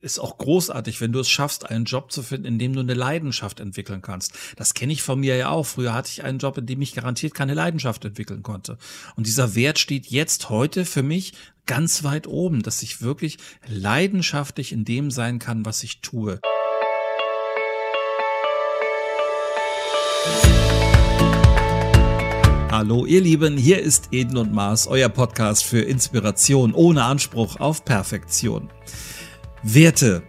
ist auch großartig, wenn du es schaffst, einen Job zu finden, in dem du eine Leidenschaft entwickeln kannst. Das kenne ich von mir ja auch. Früher hatte ich einen Job, in dem ich garantiert keine Leidenschaft entwickeln konnte. Und dieser Wert steht jetzt heute für mich ganz weit oben, dass ich wirklich leidenschaftlich in dem sein kann, was ich tue. Hallo ihr Lieben, hier ist Eden und Mars, euer Podcast für Inspiration ohne Anspruch auf Perfektion. Werte.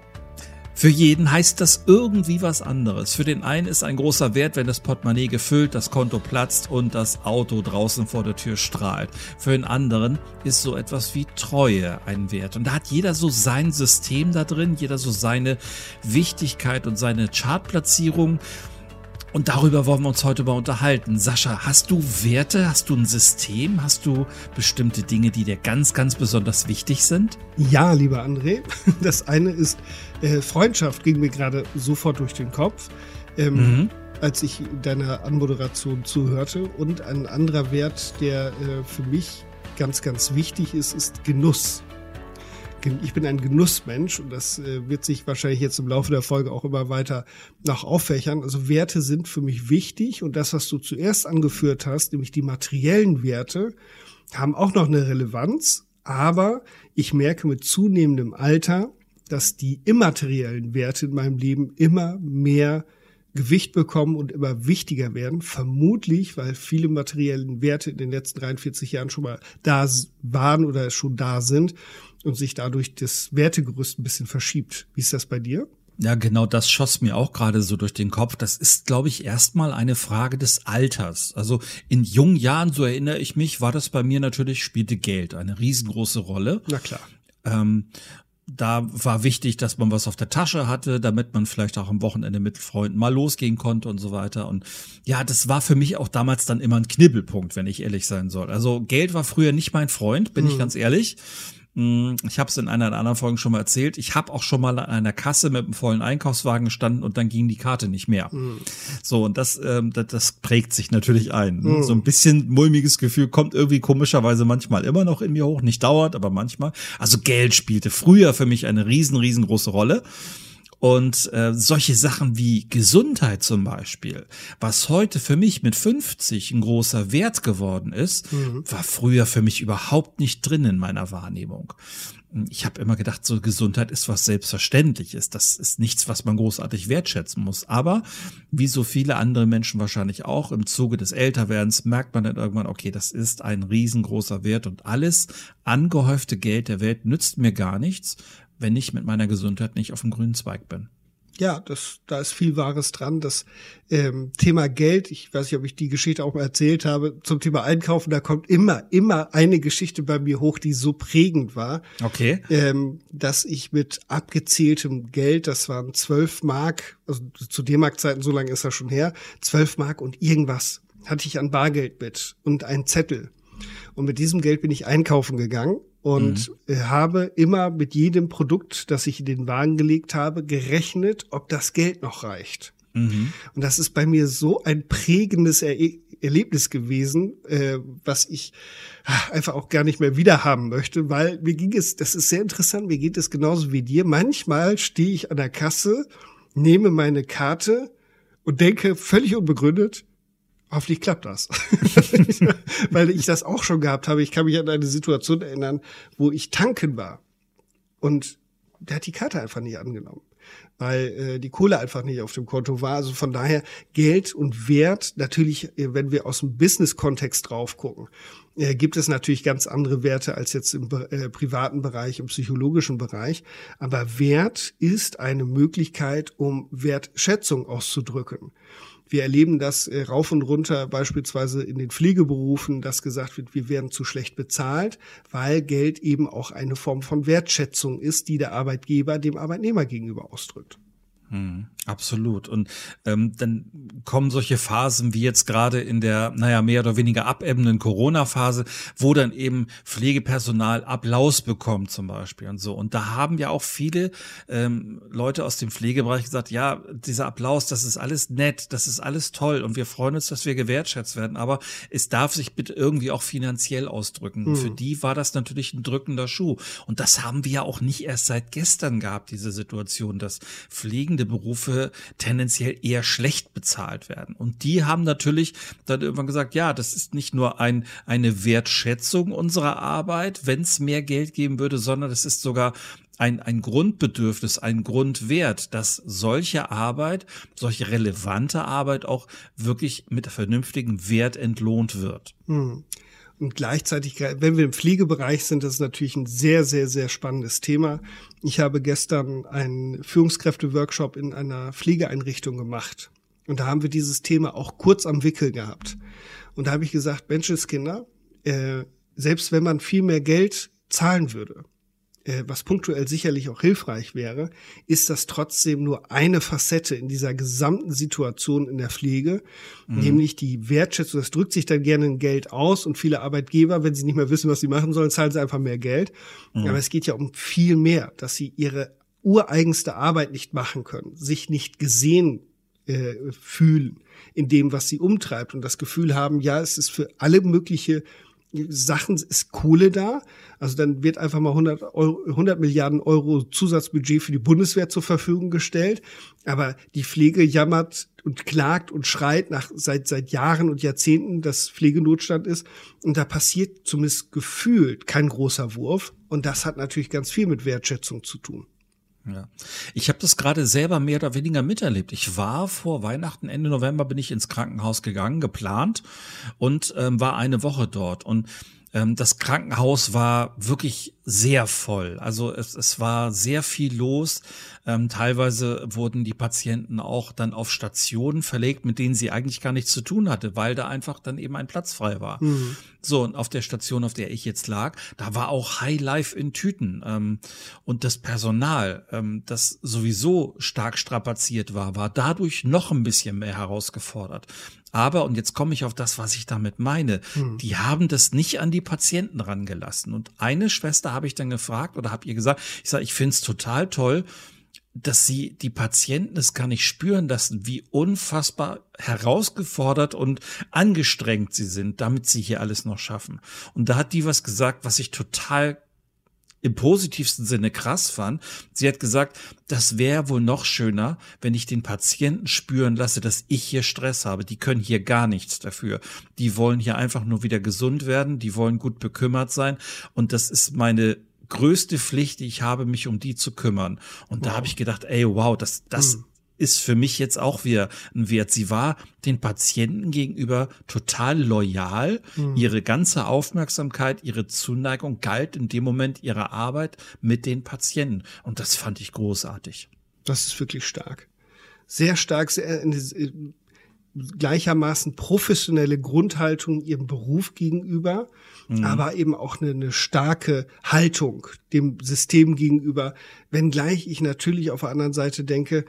Für jeden heißt das irgendwie was anderes. Für den einen ist ein großer Wert, wenn das Portemonnaie gefüllt, das Konto platzt und das Auto draußen vor der Tür strahlt. Für den anderen ist so etwas wie Treue ein Wert. Und da hat jeder so sein System da drin, jeder so seine Wichtigkeit und seine Chartplatzierung. Und darüber wollen wir uns heute mal unterhalten. Sascha, hast du Werte? Hast du ein System? Hast du bestimmte Dinge, die dir ganz, ganz besonders wichtig sind? Ja, lieber André. Das eine ist äh, Freundschaft, ging mir gerade sofort durch den Kopf, ähm, mhm. als ich deiner Anmoderation zuhörte. Und ein anderer Wert, der äh, für mich ganz, ganz wichtig ist, ist Genuss ich bin ein Genussmensch und das äh, wird sich wahrscheinlich jetzt im Laufe der Folge auch immer weiter nach auffächern. Also Werte sind für mich wichtig und das, was du zuerst angeführt hast, nämlich die materiellen Werte, haben auch noch eine Relevanz, aber ich merke mit zunehmendem Alter, dass die immateriellen Werte in meinem Leben immer mehr Gewicht bekommen und immer wichtiger werden. Vermutlich, weil viele materiellen Werte in den letzten 43 Jahren schon mal da waren oder schon da sind und sich dadurch das Wertegerüst ein bisschen verschiebt. Wie ist das bei dir? Ja, genau das schoss mir auch gerade so durch den Kopf. Das ist, glaube ich, erstmal eine Frage des Alters. Also in jungen Jahren, so erinnere ich mich, war das bei mir natürlich, spielte Geld eine riesengroße Rolle. Na klar. Ähm, da war wichtig, dass man was auf der Tasche hatte, damit man vielleicht auch am Wochenende mit Freunden mal losgehen konnte und so weiter. Und ja, das war für mich auch damals dann immer ein Knibbelpunkt, wenn ich ehrlich sein soll. Also Geld war früher nicht mein Freund, bin mhm. ich ganz ehrlich. Hm, ich habe es in einer der anderen Folgen schon mal erzählt. Ich habe auch schon mal an einer Kasse mit einem vollen Einkaufswagen gestanden und dann ging die Karte nicht mehr. Mhm. So, und das, ähm, das, das, prägt sich natürlich ein. Mhm. So ein bisschen mulmiges Gefühl kommt irgendwie komischerweise manchmal immer noch in mir hoch. Nicht dauert, aber manchmal. Also Geld spielte früher für mich eine riesen, riesengroße Rolle. Und äh, solche Sachen wie Gesundheit zum Beispiel, was heute für mich mit 50 ein großer Wert geworden ist, mhm. war früher für mich überhaupt nicht drin in meiner Wahrnehmung. Ich habe immer gedacht, so Gesundheit ist was Selbstverständliches. Das ist nichts, was man großartig wertschätzen muss. Aber wie so viele andere Menschen wahrscheinlich auch, im Zuge des Älterwerdens merkt man dann irgendwann, okay, das ist ein riesengroßer Wert und alles angehäufte Geld der Welt nützt mir gar nichts, wenn ich mit meiner Gesundheit nicht auf dem grünen Zweig bin. Ja, das, da ist viel Wahres dran. Das ähm, Thema Geld, ich weiß nicht, ob ich die Geschichte auch mal erzählt habe, zum Thema Einkaufen, da kommt immer, immer eine Geschichte bei mir hoch, die so prägend war. Okay. Ähm, dass ich mit abgezähltem Geld, das waren zwölf Mark, also zu D-Mark-Zeiten, so lange ist das schon her, zwölf Mark und irgendwas hatte ich an Bargeld mit und einen Zettel. Und mit diesem Geld bin ich einkaufen gegangen und mhm. habe immer mit jedem Produkt, das ich in den Wagen gelegt habe, gerechnet, ob das Geld noch reicht. Mhm. Und das ist bei mir so ein prägendes er Erlebnis gewesen, äh, was ich ach, einfach auch gar nicht mehr wiederhaben möchte, weil mir ging es, das ist sehr interessant, mir geht es genauso wie dir. Manchmal stehe ich an der Kasse, nehme meine Karte und denke völlig unbegründet, Hoffentlich klappt das. Weil ich das auch schon gehabt habe. Ich kann mich an eine Situation erinnern, wo ich tanken war. Und der hat die Karte einfach nicht angenommen. Weil äh, die Kohle einfach nicht auf dem Konto war. Also von daher Geld und Wert, natürlich, äh, wenn wir aus dem Business-Kontext drauf gucken, äh, gibt es natürlich ganz andere Werte als jetzt im äh, privaten Bereich, im psychologischen Bereich. Aber Wert ist eine Möglichkeit, um Wertschätzung auszudrücken. Wir erleben das äh, rauf und runter, beispielsweise in den Pflegeberufen, dass gesagt wird, wir werden zu schlecht bezahlt, weil Geld eben auch eine Form von Wertschätzung ist, die der Arbeitgeber dem Arbeitnehmer gegenüber ausdrückt. Hm, absolut. Und ähm, dann kommen solche Phasen wie jetzt gerade in der, naja, mehr oder weniger abebbenden Corona-Phase, wo dann eben Pflegepersonal Applaus bekommt zum Beispiel und so. Und da haben ja auch viele ähm, Leute aus dem Pflegebereich gesagt, ja, dieser Applaus, das ist alles nett, das ist alles toll und wir freuen uns, dass wir gewertschätzt werden, aber es darf sich bitte irgendwie auch finanziell ausdrücken. Hm. Für die war das natürlich ein drückender Schuh. Und das haben wir ja auch nicht erst seit gestern gehabt, diese Situation, dass Pflegende pflegende Berufe tendenziell eher schlecht bezahlt werden. Und die haben natürlich dann irgendwann gesagt, ja, das ist nicht nur ein, eine Wertschätzung unserer Arbeit, wenn es mehr Geld geben würde, sondern es ist sogar ein, ein Grundbedürfnis, ein Grundwert, dass solche Arbeit, solche relevante Arbeit auch wirklich mit vernünftigem Wert entlohnt wird. Hm. Und gleichzeitig, wenn wir im Pflegebereich sind, das ist natürlich ein sehr, sehr, sehr spannendes Thema. Ich habe gestern einen Führungskräfte-Workshop in einer Pflegeeinrichtung gemacht. Und da haben wir dieses Thema auch kurz am Wickel gehabt. Und da habe ich gesagt, Menschenskinder, äh, selbst wenn man viel mehr Geld zahlen würde, was punktuell sicherlich auch hilfreich wäre, ist das trotzdem nur eine Facette in dieser gesamten Situation in der Pflege, mhm. nämlich die Wertschätzung. Das drückt sich dann gerne in Geld aus und viele Arbeitgeber, wenn sie nicht mehr wissen, was sie machen sollen, zahlen sie einfach mehr Geld. Mhm. Aber es geht ja um viel mehr, dass sie ihre ureigenste Arbeit nicht machen können, sich nicht gesehen äh, fühlen in dem, was sie umtreibt und das Gefühl haben, ja, es ist für alle mögliche Sachen ist Kohle da. Also dann wird einfach mal 100, Euro, 100 Milliarden Euro Zusatzbudget für die Bundeswehr zur Verfügung gestellt. Aber die Pflege jammert und klagt und schreit nach seit seit Jahren und Jahrzehnten, dass Pflegenotstand ist. Und da passiert zumindest gefühlt kein großer Wurf. Und das hat natürlich ganz viel mit Wertschätzung zu tun. Ja. Ich habe das gerade selber mehr oder weniger miterlebt. Ich war vor Weihnachten, Ende November, bin ich ins Krankenhaus gegangen, geplant und ähm, war eine Woche dort. Und das Krankenhaus war wirklich sehr voll. Also es, es war sehr viel los. Ähm, teilweise wurden die Patienten auch dann auf Stationen verlegt, mit denen sie eigentlich gar nichts zu tun hatte, weil da einfach dann eben ein Platz frei war. Mhm. So, und auf der Station, auf der ich jetzt lag, da war auch High Life in Tüten. Ähm, und das Personal, ähm, das sowieso stark strapaziert war, war dadurch noch ein bisschen mehr herausgefordert. Aber, und jetzt komme ich auf das, was ich damit meine, hm. die haben das nicht an die Patienten rangelassen. Und eine Schwester habe ich dann gefragt oder habe ihr gesagt, ich sage, ich finde es total toll, dass sie die Patienten es gar nicht spüren lassen, wie unfassbar herausgefordert und angestrengt sie sind, damit sie hier alles noch schaffen. Und da hat die was gesagt, was ich total im positivsten Sinne krass fand. Sie hat gesagt, das wäre wohl noch schöner, wenn ich den Patienten spüren lasse, dass ich hier Stress habe. Die können hier gar nichts dafür. Die wollen hier einfach nur wieder gesund werden, die wollen gut bekümmert sein und das ist meine größte Pflicht, die ich habe, mich um die zu kümmern. Und wow. da habe ich gedacht, ey, wow, das, das, hm ist für mich jetzt auch wieder ein Wert. Sie war den Patienten gegenüber total loyal. Mhm. Ihre ganze Aufmerksamkeit, ihre Zuneigung galt in dem Moment ihrer Arbeit mit den Patienten. Und das fand ich großartig. Das ist wirklich stark. Sehr stark, sehr, äh, gleichermaßen professionelle Grundhaltung ihrem Beruf gegenüber, mhm. aber eben auch eine, eine, starke Haltung dem System gegenüber, wenngleich ich natürlich auf der anderen Seite denke,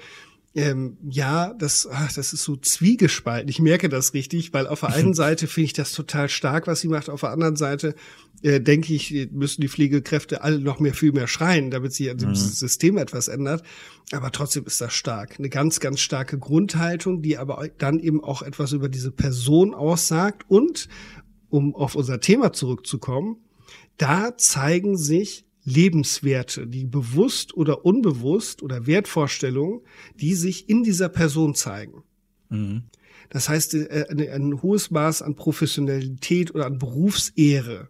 ähm, ja, das, ach, das ist so zwiegespalten. Ich merke das richtig, weil auf der einen Seite finde ich das total stark, was sie macht. Auf der anderen Seite äh, denke ich, müssen die Pflegekräfte alle noch mehr, viel mehr schreien, damit sich an dem mhm. System etwas ändert. Aber trotzdem ist das stark. Eine ganz, ganz starke Grundhaltung, die aber dann eben auch etwas über diese Person aussagt. Und, um auf unser Thema zurückzukommen, da zeigen sich Lebenswerte, die bewusst oder unbewusst oder Wertvorstellungen, die sich in dieser Person zeigen. Mhm. Das heißt, äh, ein, ein hohes Maß an Professionalität oder an Berufsehre.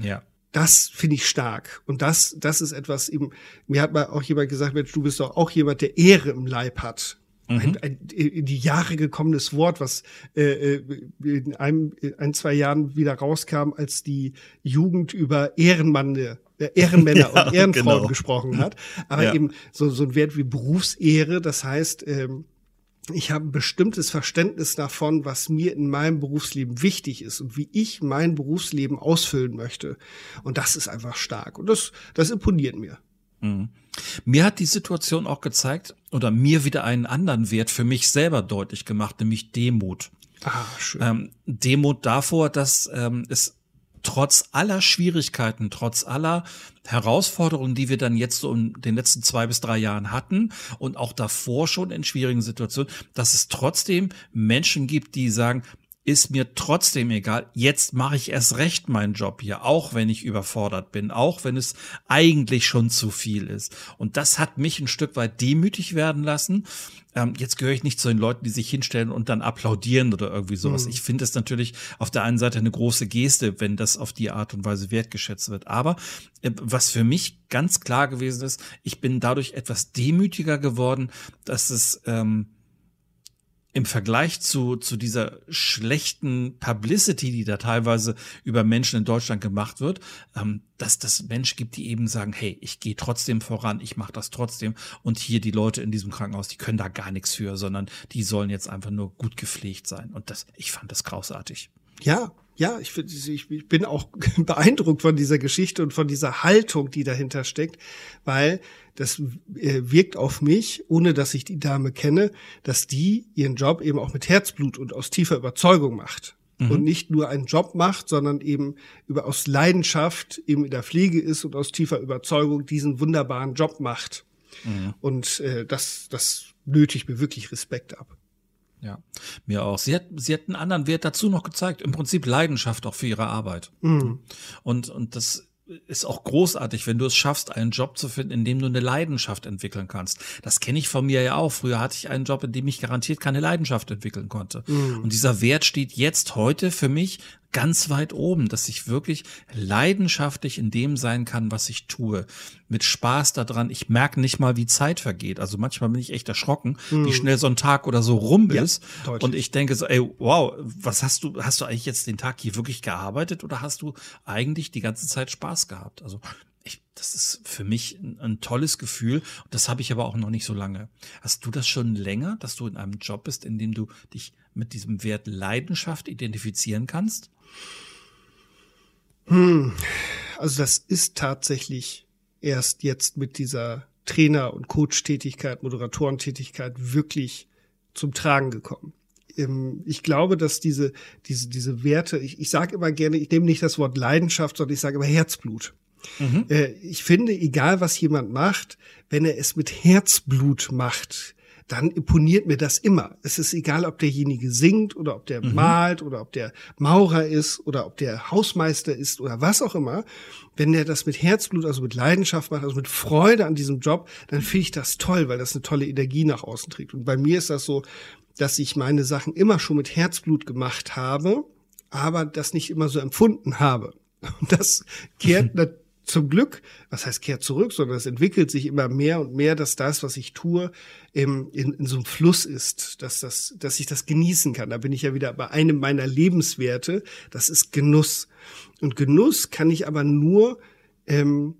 Ja. Das finde ich stark. Und das, das ist etwas eben, mir hat mal auch jemand gesagt, Mensch, du bist doch auch jemand, der Ehre im Leib hat. Mhm. Ein, ein, in die Jahre gekommenes Wort, was äh, äh in einem, in ein, zwei Jahren wieder rauskam, als die Jugend über Ehrenmann äh, Ehrenmänner ja, und Ehrenfrauen genau. gesprochen hat. Aber ja. eben so, so ein Wert wie Berufsehre, das heißt, ähm, ich habe ein bestimmtes Verständnis davon, was mir in meinem Berufsleben wichtig ist und wie ich mein Berufsleben ausfüllen möchte. Und das ist einfach stark. Und das, das imponiert mir. Mhm. Mir hat die Situation auch gezeigt oder mir wieder einen anderen Wert für mich selber deutlich gemacht, nämlich Demut. Ah, schön. Ähm, Demut davor, dass ähm, es trotz aller Schwierigkeiten, trotz aller Herausforderungen, die wir dann jetzt so in den letzten zwei bis drei Jahren hatten und auch davor schon in schwierigen Situationen, dass es trotzdem Menschen gibt, die sagen, ist mir trotzdem egal. Jetzt mache ich erst recht meinen Job hier, auch wenn ich überfordert bin, auch wenn es eigentlich schon zu viel ist. Und das hat mich ein Stück weit demütig werden lassen. Ähm, jetzt gehöre ich nicht zu den Leuten, die sich hinstellen und dann applaudieren oder irgendwie sowas. Mhm. Ich finde es natürlich auf der einen Seite eine große Geste, wenn das auf die Art und Weise wertgeschätzt wird. Aber äh, was für mich ganz klar gewesen ist, ich bin dadurch etwas demütiger geworden, dass es ähm, im Vergleich zu, zu dieser schlechten Publicity, die da teilweise über Menschen in Deutschland gemacht wird, ähm, dass das Menschen gibt, die eben sagen, hey, ich gehe trotzdem voran, ich mache das trotzdem. Und hier die Leute in diesem Krankenhaus, die können da gar nichts für, sondern die sollen jetzt einfach nur gut gepflegt sein. Und das, ich fand das großartig. Ja, ja, ich, ich bin auch beeindruckt von dieser Geschichte und von dieser Haltung, die dahinter steckt, weil das äh, wirkt auf mich, ohne dass ich die Dame kenne, dass die ihren Job eben auch mit Herzblut und aus tiefer Überzeugung macht. Mhm. Und nicht nur einen Job macht, sondern eben über aus Leidenschaft eben in der Pflege ist und aus tiefer Überzeugung diesen wunderbaren Job macht. Mhm. Und äh, das, das nötigt mir wirklich Respekt ab. Ja, mir auch. Sie hat, sie hat einen anderen Wert dazu noch gezeigt. Im Prinzip Leidenschaft auch für ihre Arbeit. Mhm. Und, und das ist auch großartig, wenn du es schaffst, einen Job zu finden, in dem du eine Leidenschaft entwickeln kannst. Das kenne ich von mir ja auch. Früher hatte ich einen Job, in dem ich garantiert keine Leidenschaft entwickeln konnte. Mhm. Und dieser Wert steht jetzt heute für mich ganz weit oben, dass ich wirklich leidenschaftlich in dem sein kann, was ich tue. Mit Spaß daran. Ich merke nicht mal, wie Zeit vergeht. Also manchmal bin ich echt erschrocken, mhm. wie schnell so ein Tag oder so rum ist. Ja, und ich denke so, ey, wow, was hast du, hast du eigentlich jetzt den Tag hier wirklich gearbeitet oder hast du eigentlich die ganze Zeit Spaß gehabt? Also ich, das ist für mich ein, ein tolles Gefühl. Das habe ich aber auch noch nicht so lange. Hast du das schon länger, dass du in einem Job bist, in dem du dich mit diesem Wert Leidenschaft identifizieren kannst? Hm, also das ist tatsächlich erst jetzt mit dieser Trainer- und Coach-Tätigkeit, Moderatorentätigkeit wirklich zum Tragen gekommen. Ähm, ich glaube, dass diese, diese, diese Werte, ich, ich sage immer gerne, ich nehme nicht das Wort Leidenschaft, sondern ich sage immer Herzblut. Mhm. Äh, ich finde, egal was jemand macht, wenn er es mit Herzblut macht, dann imponiert mir das immer. Es ist egal, ob derjenige singt oder ob der mhm. malt oder ob der Maurer ist oder ob der Hausmeister ist oder was auch immer. Wenn der das mit Herzblut, also mit Leidenschaft macht, also mit Freude an diesem Job, dann finde ich das toll, weil das eine tolle Energie nach außen trägt. Und bei mir ist das so, dass ich meine Sachen immer schon mit Herzblut gemacht habe, aber das nicht immer so empfunden habe. Und das kehrt zum Glück, was heißt kehrt zurück, sondern es entwickelt sich immer mehr und mehr, dass das, was ich tue, in, in so einem Fluss ist, dass, das, dass ich das genießen kann. Da bin ich ja wieder bei einem meiner Lebenswerte, das ist Genuss. Und Genuss kann ich aber nur ähm,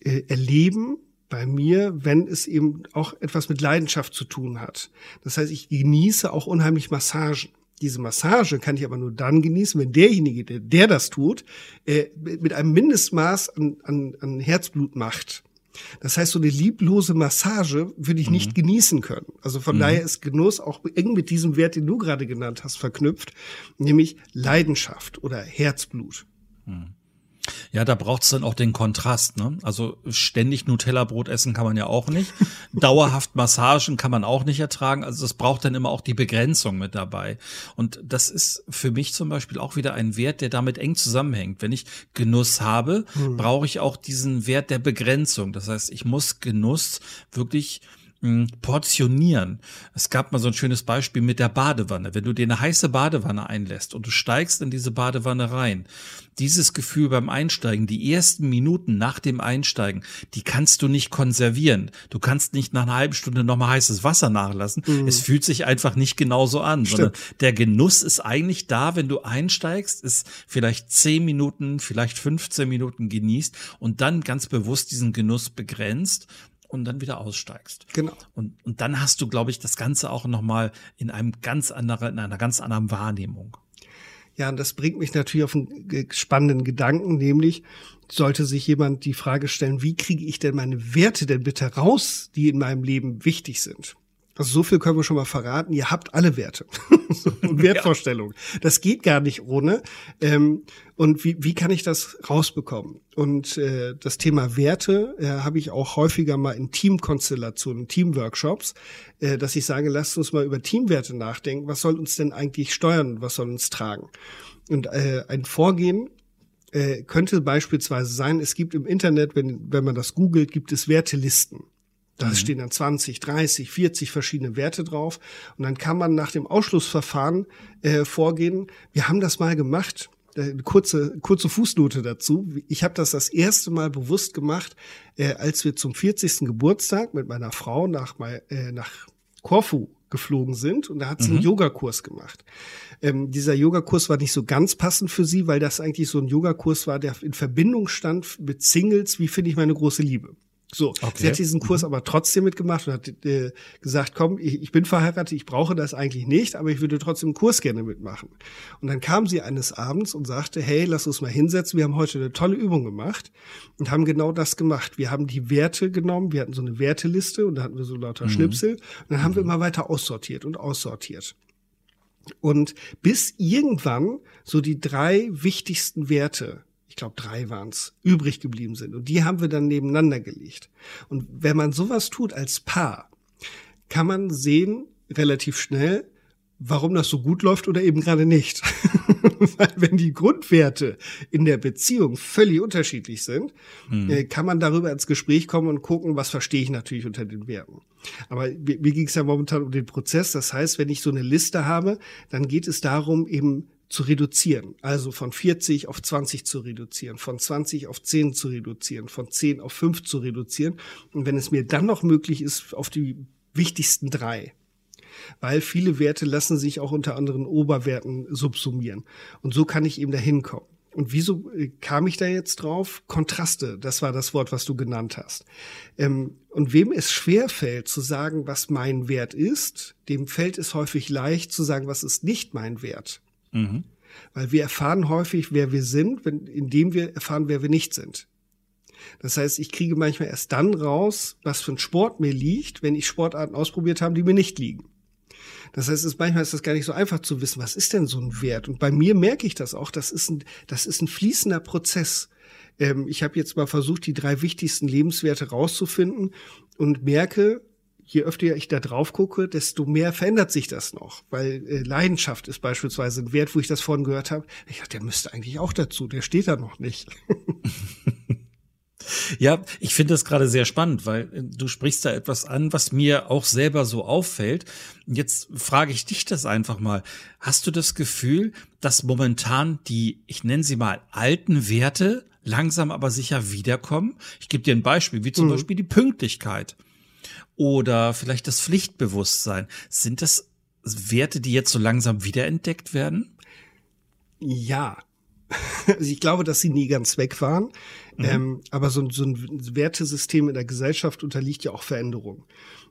äh, erleben bei mir, wenn es eben auch etwas mit Leidenschaft zu tun hat. Das heißt, ich genieße auch unheimlich Massagen. Diese Massage kann ich aber nur dann genießen, wenn derjenige, der, der das tut, äh, mit einem Mindestmaß an, an, an Herzblut macht. Das heißt, so eine lieblose Massage würde ich mhm. nicht genießen können. Also von mhm. daher ist Genuss auch eng mit diesem Wert, den du gerade genannt hast, verknüpft, nämlich Leidenschaft oder Herzblut. Mhm. Ja, da braucht's dann auch den Kontrast. Ne? Also ständig Nutella-Brot essen kann man ja auch nicht. Dauerhaft Massagen kann man auch nicht ertragen. Also es braucht dann immer auch die Begrenzung mit dabei. Und das ist für mich zum Beispiel auch wieder ein Wert, der damit eng zusammenhängt. Wenn ich Genuss habe, hm. brauche ich auch diesen Wert der Begrenzung. Das heißt, ich muss Genuss wirklich portionieren. Es gab mal so ein schönes Beispiel mit der Badewanne. Wenn du dir eine heiße Badewanne einlässt und du steigst in diese Badewanne rein, dieses Gefühl beim Einsteigen, die ersten Minuten nach dem Einsteigen, die kannst du nicht konservieren. Du kannst nicht nach einer halben Stunde nochmal heißes Wasser nachlassen. Mhm. Es fühlt sich einfach nicht genauso an, Stimmt. sondern der Genuss ist eigentlich da, wenn du einsteigst, ist vielleicht zehn Minuten, vielleicht 15 Minuten genießt und dann ganz bewusst diesen Genuss begrenzt und dann wieder aussteigst. Genau. Und, und dann hast du, glaube ich, das Ganze auch nochmal in einem ganz anderen, in einer ganz anderen Wahrnehmung. Ja, und das bringt mich natürlich auf einen spannenden Gedanken, nämlich sollte sich jemand die Frage stellen, wie kriege ich denn meine Werte denn bitte raus, die in meinem Leben wichtig sind? Also so viel können wir schon mal verraten. Ihr habt alle Werte und Wertvorstellungen. Das geht gar nicht ohne. Ähm, und wie, wie kann ich das rausbekommen? Und äh, das Thema Werte äh, habe ich auch häufiger mal in Teamkonstellationen, Teamworkshops, äh, dass ich sage, lasst uns mal über Teamwerte nachdenken. Was soll uns denn eigentlich steuern? Was soll uns tragen? Und äh, ein Vorgehen, äh, könnte beispielsweise sein, es gibt im Internet, wenn, wenn man das googelt, gibt es Wertelisten. Da mhm. stehen dann 20, 30, 40 verschiedene Werte drauf. Und dann kann man nach dem Ausschlussverfahren äh, vorgehen. Wir haben das mal gemacht. Äh, eine kurze, kurze Fußnote dazu. Ich habe das das erste Mal bewusst gemacht, äh, als wir zum 40. Geburtstag mit meiner Frau nach, äh, nach Korfu geflogen sind und da hat sie mhm. einen Yogakurs gemacht. Ähm, dieser Yogakurs war nicht so ganz passend für sie, weil das eigentlich so ein Yogakurs war, der in Verbindung stand mit Singles, wie finde ich meine große Liebe. So, okay. sie hat diesen Kurs mhm. aber trotzdem mitgemacht und hat äh, gesagt, komm, ich, ich bin verheiratet, ich brauche das eigentlich nicht, aber ich würde trotzdem einen Kurs gerne mitmachen. Und dann kam sie eines Abends und sagte, hey, lass uns mal hinsetzen, wir haben heute eine tolle Übung gemacht und haben genau das gemacht. Wir haben die Werte genommen, wir hatten so eine Werteliste und da hatten wir so lauter mhm. Schnipsel und dann haben mhm. wir immer weiter aussortiert und aussortiert. Und bis irgendwann so die drei wichtigsten Werte glaube drei waren es, übrig geblieben sind. Und die haben wir dann nebeneinander gelegt. Und wenn man sowas tut als Paar, kann man sehen, relativ schnell, warum das so gut läuft oder eben gerade nicht. Weil wenn die Grundwerte in der Beziehung völlig unterschiedlich sind, mhm. kann man darüber ins Gespräch kommen und gucken, was verstehe ich natürlich unter den Werten. Aber mir, mir ging es ja momentan um den Prozess. Das heißt, wenn ich so eine Liste habe, dann geht es darum, eben zu reduzieren. Also von 40 auf 20 zu reduzieren, von 20 auf 10 zu reduzieren, von 10 auf 5 zu reduzieren. Und wenn es mir dann noch möglich ist, auf die wichtigsten drei. Weil viele Werte lassen sich auch unter anderen Oberwerten subsumieren. Und so kann ich eben dahin kommen. Und wieso äh, kam ich da jetzt drauf? Kontraste, das war das Wort, was du genannt hast. Ähm, und wem es schwer fällt zu sagen, was mein Wert ist, dem fällt es häufig leicht zu sagen, was ist nicht mein Wert. Mhm. Weil wir erfahren häufig, wer wir sind, wenn, indem wir erfahren, wer wir nicht sind. Das heißt, ich kriege manchmal erst dann raus, was für ein Sport mir liegt, wenn ich Sportarten ausprobiert habe, die mir nicht liegen. Das heißt, es, manchmal ist das gar nicht so einfach zu wissen, was ist denn so ein Wert? Und bei mir merke ich das auch, das ist ein, das ist ein fließender Prozess. Ähm, ich habe jetzt mal versucht, die drei wichtigsten Lebenswerte rauszufinden und merke, je öfter ich da drauf gucke, desto mehr verändert sich das noch. Weil äh, Leidenschaft ist beispielsweise ein Wert, wo ich das vorhin gehört habe. Ich dachte, der müsste eigentlich auch dazu, der steht da noch nicht. Ja, ich finde das gerade sehr spannend, weil äh, du sprichst da etwas an, was mir auch selber so auffällt. Jetzt frage ich dich das einfach mal. Hast du das Gefühl, dass momentan die, ich nenne sie mal, alten Werte langsam aber sicher wiederkommen? Ich gebe dir ein Beispiel, wie zum mhm. Beispiel die Pünktlichkeit oder vielleicht das Pflichtbewusstsein. Sind das Werte, die jetzt so langsam wiederentdeckt werden? Ja. Also ich glaube, dass sie nie ganz weg waren. Mhm. Ähm, aber so, so, ein Wertesystem in der Gesellschaft unterliegt ja auch Veränderung.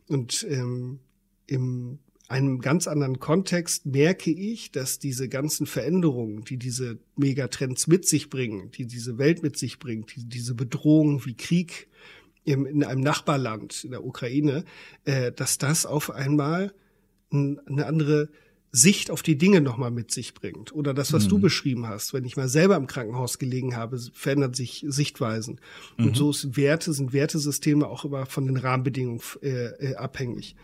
Und ähm, im einem ganz anderen Kontext merke ich, dass diese ganzen Veränderungen, die diese Megatrends mit sich bringen, die diese Welt mit sich bringt, die, diese Bedrohungen wie Krieg, im, in einem Nachbarland, in der Ukraine, äh, dass das auf einmal ein, eine andere Sicht auf die Dinge nochmal mit sich bringt. Oder das, was mhm. du beschrieben hast, wenn ich mal selber im Krankenhaus gelegen habe, verändern sich Sichtweisen. Mhm. Und so ist Werte, sind Wertesysteme auch immer von den Rahmenbedingungen äh, äh, abhängig.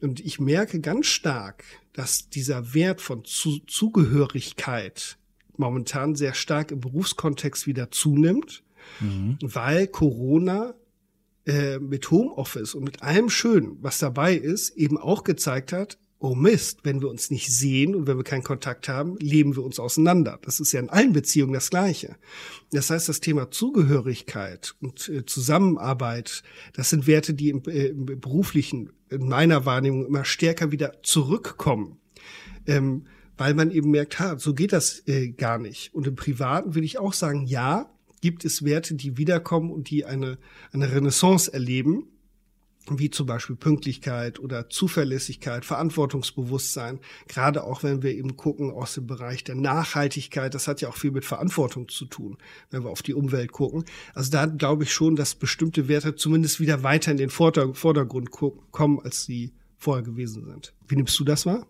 Und ich merke ganz stark, dass dieser Wert von Zu Zugehörigkeit momentan sehr stark im Berufskontext wieder zunimmt, mhm. weil Corona äh, mit Homeoffice und mit allem Schönen, was dabei ist, eben auch gezeigt hat, oh Mist, wenn wir uns nicht sehen und wenn wir keinen Kontakt haben, leben wir uns auseinander. Das ist ja in allen Beziehungen das Gleiche. Das heißt, das Thema Zugehörigkeit und äh, Zusammenarbeit, das sind Werte, die im, äh, im, beruflichen, in meiner Wahrnehmung immer stärker wieder zurückkommen. Ähm, weil man eben merkt, ha, so geht das äh, gar nicht. Und im Privaten würde ich auch sagen, ja, gibt es Werte, die wiederkommen und die eine, eine Renaissance erleben. wie zum Beispiel Pünktlichkeit oder Zuverlässigkeit, Verantwortungsbewusstsein, gerade auch wenn wir eben gucken aus dem Bereich der Nachhaltigkeit, das hat ja auch viel mit Verantwortung zu tun, wenn wir auf die Umwelt gucken. Also da glaube ich schon, dass bestimmte Werte zumindest wieder weiter in den Vordergrund kommen, als sie vorher gewesen sind. Wie nimmst du das wahr?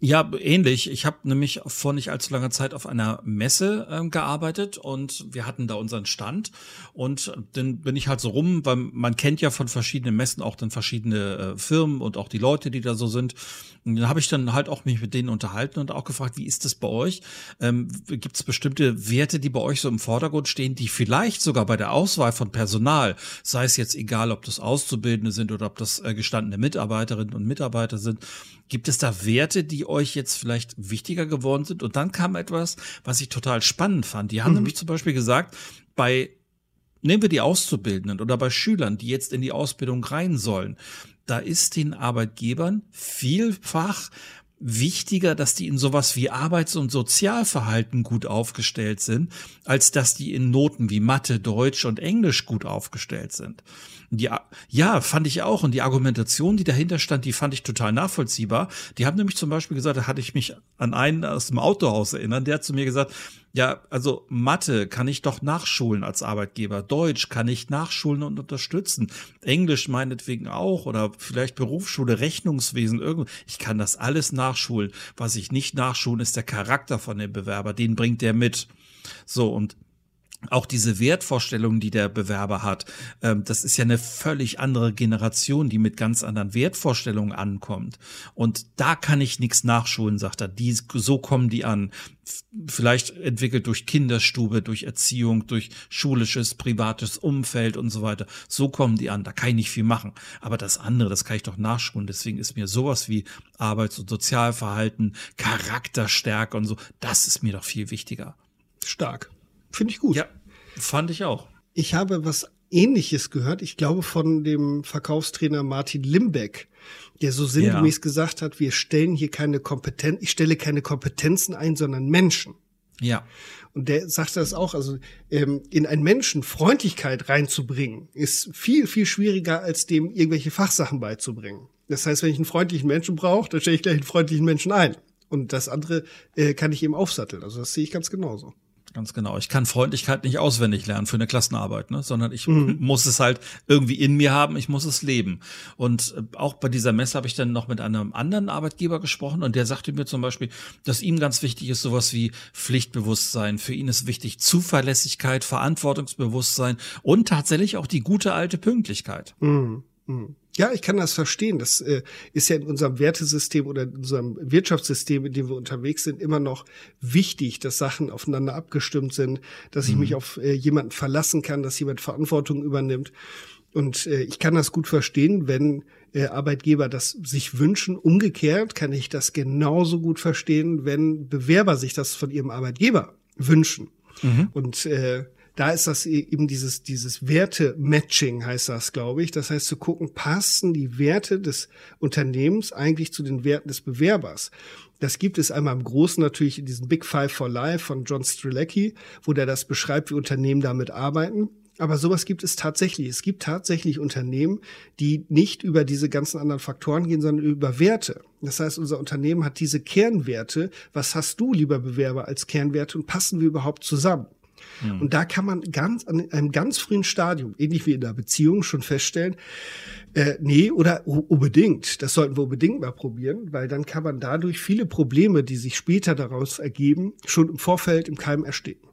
Ja, ähnlich. Ich habe nämlich vor nicht allzu langer Zeit auf einer Messe äh, gearbeitet und wir hatten da unseren Stand und dann bin ich halt so rum, weil man kennt ja von verschiedenen Messen auch dann verschiedene äh, Firmen und auch die Leute, die da so sind. Und dann habe ich dann halt auch mich mit denen unterhalten und auch gefragt, wie ist das bei euch? Ähm, Gibt es bestimmte Werte, die bei euch so im Vordergrund stehen, die vielleicht sogar bei der Auswahl von Personal, sei es jetzt egal, ob das Auszubildende sind oder ob das äh, gestandene Mitarbeiterinnen und Mitarbeiter sind, Gibt es da Werte, die euch jetzt vielleicht wichtiger geworden sind? Und dann kam etwas, was ich total spannend fand. Die haben mhm. nämlich zum Beispiel gesagt, bei Nehmen wir die Auszubildenden oder bei Schülern, die jetzt in die Ausbildung rein sollen. Da ist den Arbeitgebern vielfach wichtiger, dass die in sowas wie Arbeits- und Sozialverhalten gut aufgestellt sind, als dass die in Noten wie Mathe, Deutsch und Englisch gut aufgestellt sind. Die, ja, fand ich auch. Und die Argumentation, die dahinter stand, die fand ich total nachvollziehbar. Die haben nämlich zum Beispiel gesagt, da hatte ich mich an einen aus dem Autohaus erinnern, der hat zu mir gesagt, ja, also Mathe kann ich doch nachschulen als Arbeitgeber. Deutsch kann ich nachschulen und unterstützen. Englisch meinetwegen auch oder vielleicht Berufsschule, Rechnungswesen, irgendwo. Ich kann das alles nachschulen. Was ich nicht nachschulen, ist der Charakter von dem Bewerber. Den bringt der mit. So, und auch diese Wertvorstellungen, die der Bewerber hat, ähm, das ist ja eine völlig andere Generation, die mit ganz anderen Wertvorstellungen ankommt. Und da kann ich nichts nachschulen, sagt er. Die, so kommen die an. Vielleicht entwickelt durch Kinderstube, durch Erziehung, durch schulisches, privates Umfeld und so weiter. So kommen die an. Da kann ich nicht viel machen. Aber das andere, das kann ich doch nachschulen. Deswegen ist mir sowas wie Arbeits- und Sozialverhalten, Charakterstärke und so, das ist mir doch viel wichtiger. Stark. Finde ich gut. Ja, fand ich auch. Ich habe was Ähnliches gehört, ich glaube von dem Verkaufstrainer Martin Limbeck, der so sinngemäß ja. gesagt hat, wir stellen hier keine Kompetenz, ich stelle keine Kompetenzen ein, sondern Menschen. Ja. Und der sagt das auch, also ähm, in einen Menschen Freundlichkeit reinzubringen, ist viel, viel schwieriger, als dem irgendwelche Fachsachen beizubringen. Das heißt, wenn ich einen freundlichen Menschen brauche, dann stelle ich gleich einen freundlichen Menschen ein. Und das andere äh, kann ich eben aufsatteln. Also das sehe ich ganz genauso. Ganz genau. Ich kann Freundlichkeit nicht auswendig lernen für eine Klassenarbeit, ne? sondern ich mhm. muss es halt irgendwie in mir haben, ich muss es leben. Und äh, auch bei dieser Messe habe ich dann noch mit einem anderen Arbeitgeber gesprochen und der sagte mir zum Beispiel, dass ihm ganz wichtig ist sowas wie Pflichtbewusstsein. Für ihn ist wichtig Zuverlässigkeit, Verantwortungsbewusstsein und tatsächlich auch die gute alte Pünktlichkeit. Mhm. Mhm. Ja, ich kann das verstehen. Das äh, ist ja in unserem Wertesystem oder in unserem Wirtschaftssystem, in dem wir unterwegs sind, immer noch wichtig, dass Sachen aufeinander abgestimmt sind, dass mhm. ich mich auf äh, jemanden verlassen kann, dass jemand Verantwortung übernimmt. Und äh, ich kann das gut verstehen, wenn äh, Arbeitgeber das sich wünschen. Umgekehrt kann ich das genauso gut verstehen, wenn Bewerber sich das von ihrem Arbeitgeber wünschen. Mhm. Und äh, da ist das e-, eben dieses, dieses Werte-Matching heißt das, glaube ich. Das heißt zu gucken, passen die Werte des Unternehmens eigentlich zu den Werten des Bewerbers? Das gibt es einmal im Großen natürlich in diesem Big Five for Life von John Strilecki, wo der das beschreibt, wie Unternehmen damit arbeiten. Aber sowas gibt es tatsächlich. Es gibt tatsächlich Unternehmen, die nicht über diese ganzen anderen Faktoren gehen, sondern über Werte. Das heißt, unser Unternehmen hat diese Kernwerte. Was hast du, lieber Bewerber, als Kernwerte und passen wir überhaupt zusammen? Mhm. Und da kann man ganz an einem ganz frühen Stadium, ähnlich wie in der Beziehung, schon feststellen, äh, nee, oder unbedingt. Das sollten wir unbedingt mal probieren, weil dann kann man dadurch viele Probleme, die sich später daraus ergeben, schon im Vorfeld im Keim ersticken.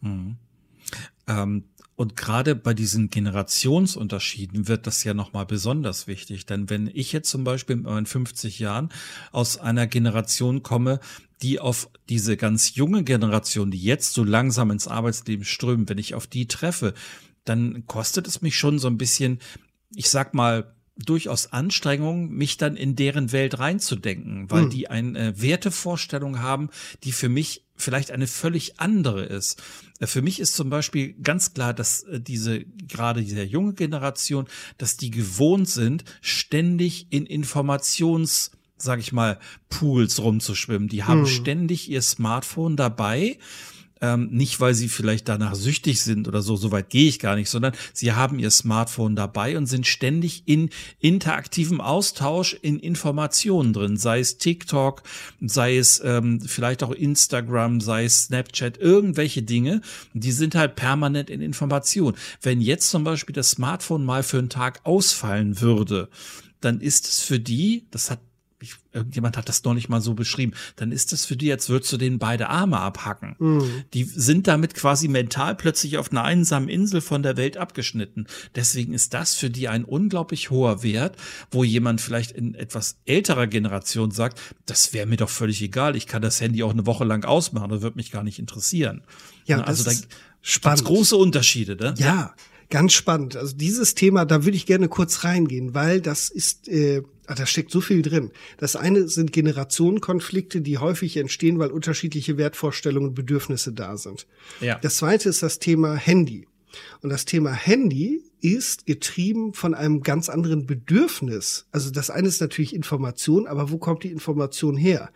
Mhm. Ähm, und gerade bei diesen Generationsunterschieden wird das ja nochmal besonders wichtig. Denn wenn ich jetzt zum Beispiel in meinen 50 Jahren aus einer Generation komme, die auf diese ganz junge Generation, die jetzt so langsam ins Arbeitsleben strömt, wenn ich auf die treffe, dann kostet es mich schon so ein bisschen, ich sag mal, durchaus Anstrengung, mich dann in deren Welt reinzudenken, weil hm. die eine Wertevorstellung haben, die für mich vielleicht eine völlig andere ist. Äh, für mich ist zum Beispiel ganz klar, dass äh, diese, gerade diese junge Generation, dass die gewohnt sind, ständig in Informations, sag ich mal, Pools rumzuschwimmen. Die haben hm. ständig ihr Smartphone dabei Ähm, nicht, weil sie vielleicht danach süchtig sind oder so, so weit gehe ich gar nicht, sondern sie haben ihr Smartphone dabei und sind ständig in interaktivem Austausch in Informationen drin, sei es TikTok, sei es ähm, vielleicht auch Instagram, sei es Snapchat, irgendwelche Dinge, die sind halt permanent in Information. Wenn jetzt zum Beispiel das Smartphone mal für einen Tag ausfallen würde, dann ist es für die, das hat ich, irgendjemand hat das noch nicht mal so beschrieben, dann ist das für die, als würdest du denen beide Arme abhacken. Mhm. Die sind damit quasi mental plötzlich auf einer einsamen Insel von der Welt abgeschnitten. Deswegen ist das für die ein unglaublich hoher Wert, wo jemand vielleicht in etwas älterer Generation sagt, das wäre mir doch völlig egal, ich kann das Handy auch eine Woche lang ausmachen, das wird mich gar nicht interessieren. Ja, also da spannend. große Unterschiede, ne? Ja, ganz spannend. Also dieses Thema, da würde ich gerne kurz reingehen, weil das ist, äh, ah, da steckt so viel drin. Das eine sind Generationenkonflikte, die häufig entstehen, weil unterschiedliche Wertvorstellungen und Bedürfnisse da sind. Ja. Das zweite ist das Thema Handy. Und das Thema Handy ist getrieben von einem ganz anderen Bedürfnis. Also das eine ist natürlich Information, aber wo kommt die Information her?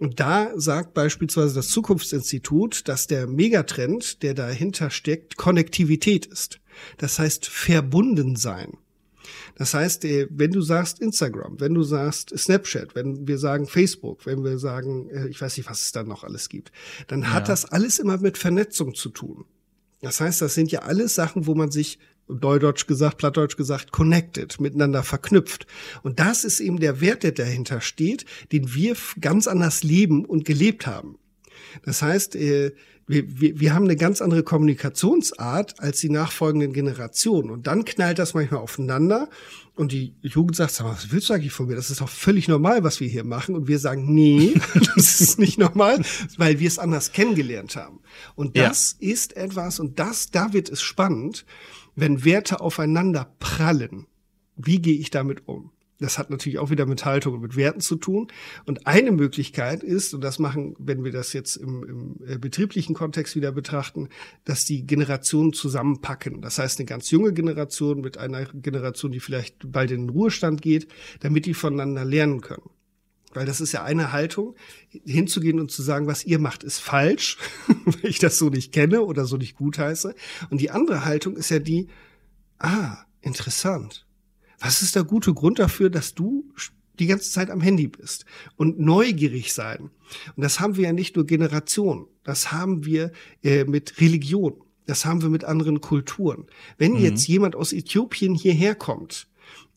Und da sagt beispielsweise das Zukunftsinstitut, dass der Megatrend, der dahinter steckt, Konnektivität ist. Das heißt verbunden sein. Das heißt, äh, wenn du sagst Instagram, wenn du sagst Snapchat, wenn wir sagen Facebook, wenn wir sagen, äh, ich weiß nicht, was es da noch alles gibt, dann ja. hat das alles immer mit Vernetzung zu tun. Das heißt, das sind ja alles Sachen, wo man sich Neudeutsch gesagt, Plattdeutsch gesagt, connected, miteinander verknüpft. Und das ist eben der Wert, der dahinter steht, den wir ganz anders leben und gelebt haben. Das heißt, äh, wir, wir, wir haben eine ganz andere Kommunikationsart als die nachfolgenden Generationen. Und dann knallt das manchmal aufeinander. Und die Jugend sagt, sag mal, was willst du eigentlich von mir? Das ist doch völlig normal, was wir hier machen. Und wir sagen, nee, das ist nicht normal, weil wir es anders kennengelernt haben. Und das ja. ist etwas, und das, da wird es spannend, wenn Werte aufeinander prallen. Wie gehe ich damit um? Das hat natürlich auch wieder mit Haltung und mit Werten zu tun. Und eine Möglichkeit ist, und das machen, wenn wir das jetzt im, im äh, betrieblichen Kontext wieder betrachten, dass die Generationen zusammenpacken. Das heißt, eine ganz junge Generation mit einer Generation, die vielleicht bald in den Ruhestand geht, damit die voneinander lernen können. Weil das ist ja eine Haltung, hinzugehen und zu sagen, was ihr macht, ist falsch, weil ich das so nicht kenne oder so nicht gutheiße. Und die andere Haltung ist ja die, ah, interessant was ist der gute Grund dafür, dass du die ganze Zeit am Handy bist und neugierig sein? Und das haben wir ja nicht nur Generation, das haben wir äh, mit Religion, das haben wir mit anderen Kulturen. Wenn mhm. jetzt jemand aus Äthiopien hierher kommt,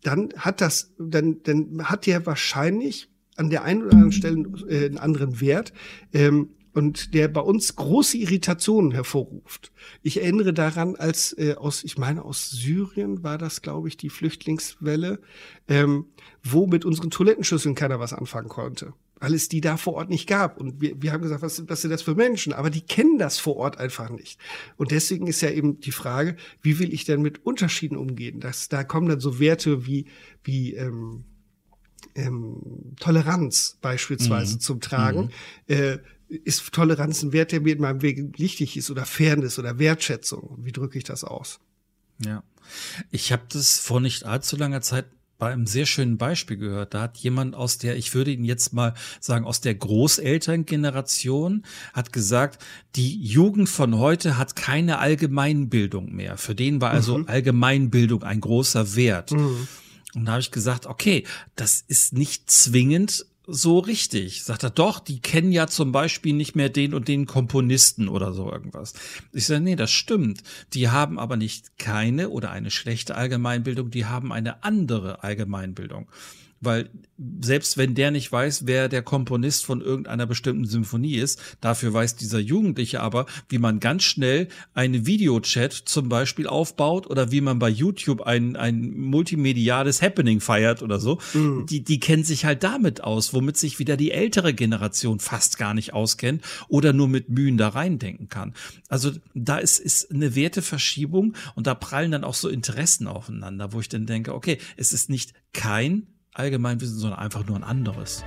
dann hat das, dann, dann hat der wahrscheinlich an der einen oder anderen Stelle äh, einen anderen Wert. Ähm, und der bei uns große Irritationen hervorruft. Ich erinnere daran, als äh, aus, ich meine aus Syrien war das, glaube ich, die Flüchtlingswelle, ähm, wo mit unseren Toilettenschüsseln keiner was anfangen konnte, weil es die da vor Ort nicht gab. Und wir, wir haben gesagt, was, was sind das für Menschen? Aber die kennen das vor Ort einfach nicht. Und deswegen ist ja eben die Frage, wie will ich denn mit Unterschieden umgehen? Das, da kommen dann so Werte wie, wie ähm, ähm, Toleranz beispielsweise mhm. zum Tragen. Mhm. Äh, ist Toleranz ein Wert, der mir in meinem Weg wichtig ist oder Fairness oder Wertschätzung? Wie drücke ich das aus? Ja, ich habe das vor nicht allzu langer Zeit bei einem sehr schönen Beispiel gehört. Da hat jemand aus der, ich würde ihn jetzt mal sagen, aus der Großelterngeneration, hat gesagt, die Jugend von heute hat keine Allgemeinbildung mehr. Für den war also mhm. Allgemeinbildung ein großer Wert. Mhm. Und da habe ich gesagt, okay, das ist nicht zwingend so richtig. Sagt er, doch, die kennen ja zum Beispiel nicht mehr den und den Komponisten oder so irgendwas. Ich sage, nee, das stimmt. Die haben aber nicht keine oder eine schlechte Allgemeinbildung, die haben eine andere Allgemeinbildung weil selbst wenn der nicht weiß, wer der Komponist von irgendeiner bestimmten Symphonie ist, dafür weiß dieser Jugendliche aber, wie man ganz schnell eine Videochat zum Beispiel aufbaut oder wie man bei YouTube ein, ein multimediales Happening feiert oder so. Mhm. Die, die kennen sich halt damit aus, womit sich wieder die ältere Generation fast gar nicht auskennt oder nur mit Mühen da reindenken kann. Also da ist, ist eine Werteverschiebung und da prallen dann auch so Interessen aufeinander, wo ich dann denke, okay, es ist nicht kein Allgemeinwissen, sondern einfach nur ein anderes.